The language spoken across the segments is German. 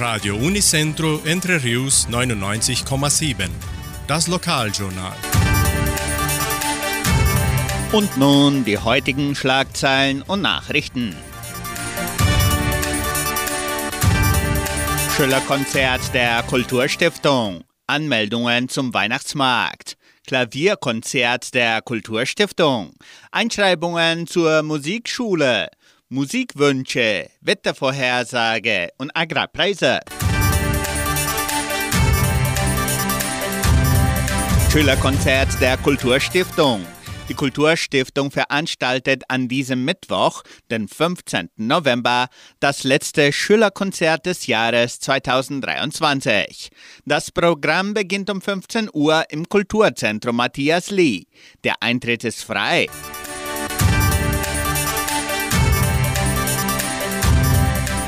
Radio Unicentro Entre Rius 99,7. Das Lokaljournal. Und nun die heutigen Schlagzeilen und Nachrichten. Schülerkonzert der Kulturstiftung. Anmeldungen zum Weihnachtsmarkt. Klavierkonzert der Kulturstiftung. Einschreibungen zur Musikschule. Musikwünsche, Wettervorhersage und Agrarpreise. Schülerkonzert der Kulturstiftung. Die Kulturstiftung veranstaltet an diesem Mittwoch, den 15. November, das letzte Schülerkonzert des Jahres 2023. Das Programm beginnt um 15 Uhr im Kulturzentrum Matthias Lee. Der Eintritt ist frei.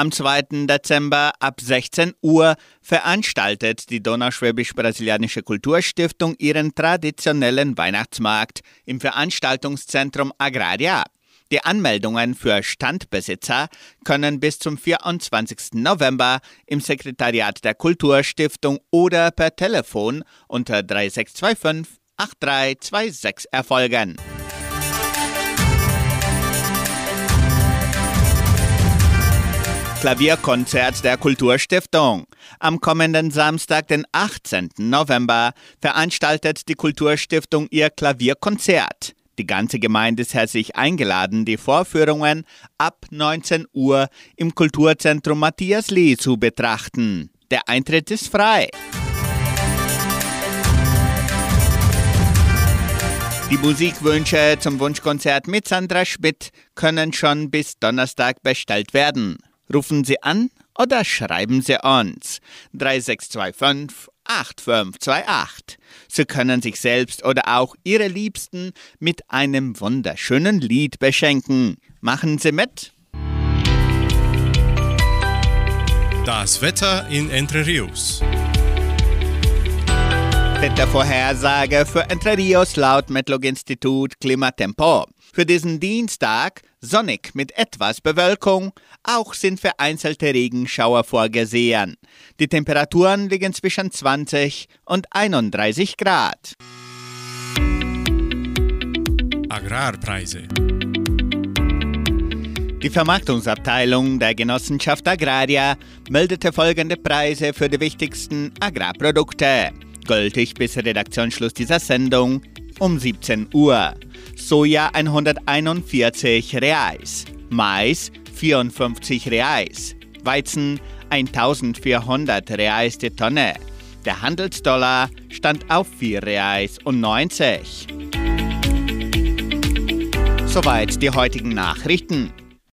Am 2. Dezember ab 16 Uhr veranstaltet die Donauschwäbisch-Brasilianische Kulturstiftung ihren traditionellen Weihnachtsmarkt im Veranstaltungszentrum Agraria. Die Anmeldungen für Standbesitzer können bis zum 24. November im Sekretariat der Kulturstiftung oder per Telefon unter 3625 8326 erfolgen. Klavierkonzert der Kulturstiftung. Am kommenden Samstag, den 18. November, veranstaltet die Kulturstiftung ihr Klavierkonzert. Die ganze Gemeinde ist herzlich eingeladen, die Vorführungen ab 19 Uhr im Kulturzentrum Matthias Lee zu betrachten. Der Eintritt ist frei. Die Musikwünsche zum Wunschkonzert mit Sandra Schmidt können schon bis Donnerstag bestellt werden. Rufen Sie an oder schreiben Sie uns 3625 8528. Sie können sich selbst oder auch Ihre Liebsten mit einem wunderschönen Lied beschenken. Machen Sie mit! Das Wetter in Entre Rios. Wettervorhersage für Entre Rios laut Metlog-Institut Klimatempo. Für diesen Dienstag sonnig mit etwas Bewölkung, auch sind vereinzelte Regenschauer vorgesehen. Die Temperaturen liegen zwischen 20 und 31 Grad. Agrarpreise. Die Vermarktungsabteilung der Genossenschaft Agraria meldete folgende Preise für die wichtigsten Agrarprodukte gültig bis Redaktionsschluss dieser Sendung um 17 Uhr. Soja 141 Reais, Mais 54 Reais, Weizen 1400 Reais die Tonne. Der Handelsdollar stand auf 4 Reais und 90. Soweit die heutigen Nachrichten.